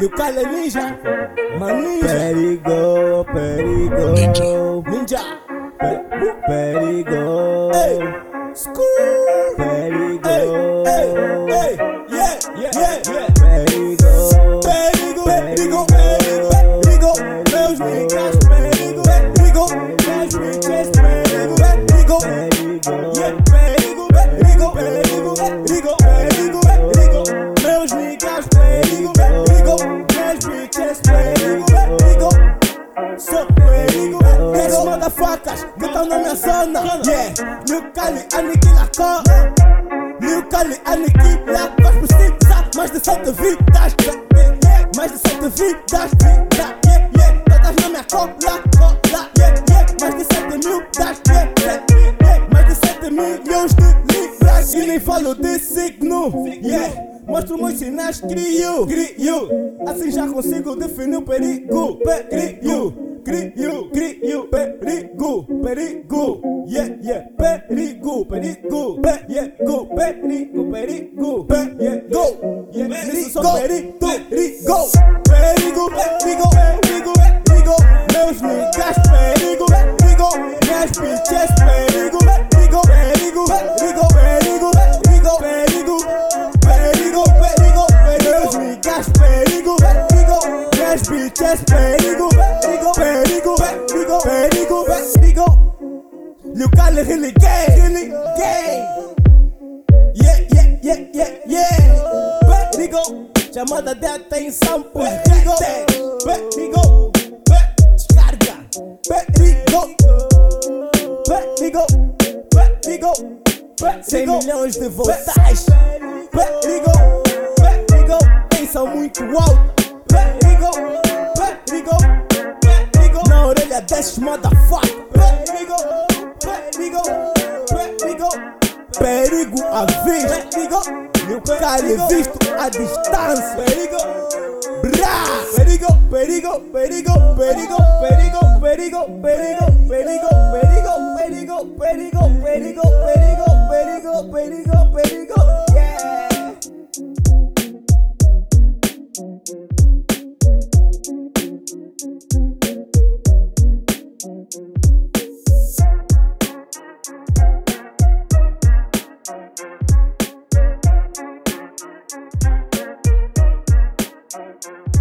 Look at the ninja, my ninja. Perigo, perigo, ninja, ninja. Perigo, hey, school. Perigo, hey, hey, hey, yeah, yeah, yeah, yeah. Perigo. Perigo, Esses motherfuckers estão na minha zona. Yeah, Lil Cali aniquila a cor. Lil Cali aniquila, faz precisa mais de sete vidas. Mais de sete vidas. Vida, yeah, yeah, todas na minha cola, cola. Yeah, yeah, mais de sete mil das. Mais de sete milhões de libras. E nem falo de signo. Yeah. Mostro meus sinais, crio, crio. Assim já consigo definir o perigo. Perigo, crio, crio, perigo, perigo. Yeah, yeah, perigo, perigo, perigo, perigo, perigo, perigo. Yeah, nisso sou perigo, perigo. Perigo, perigo, perigo, perigo, perigo, perigo, perigo, perigo, perigo. Lil Cali really gay, really gay. Yeah, yeah, yeah, yeah, yeah. Perigo, chamada de atenção, perigo, perigo, descarga, perigo, perigo, perigo, perigo. 100 milhões de voltagens. Perigo, perigo, pensam muito alto. Perigo. Orelha desses motherfucker. Perigo, perigo, perigo. Perigo à vista. Perigo, meu cara é visto à distância. Perigo, brá. Perigo, perigo, perigo, perigo, perigo, perigo, perigo, perigo, perigo, perigo, perigo, perigo, perigo, perigo, perigo, perigo. Yeah. Thank you.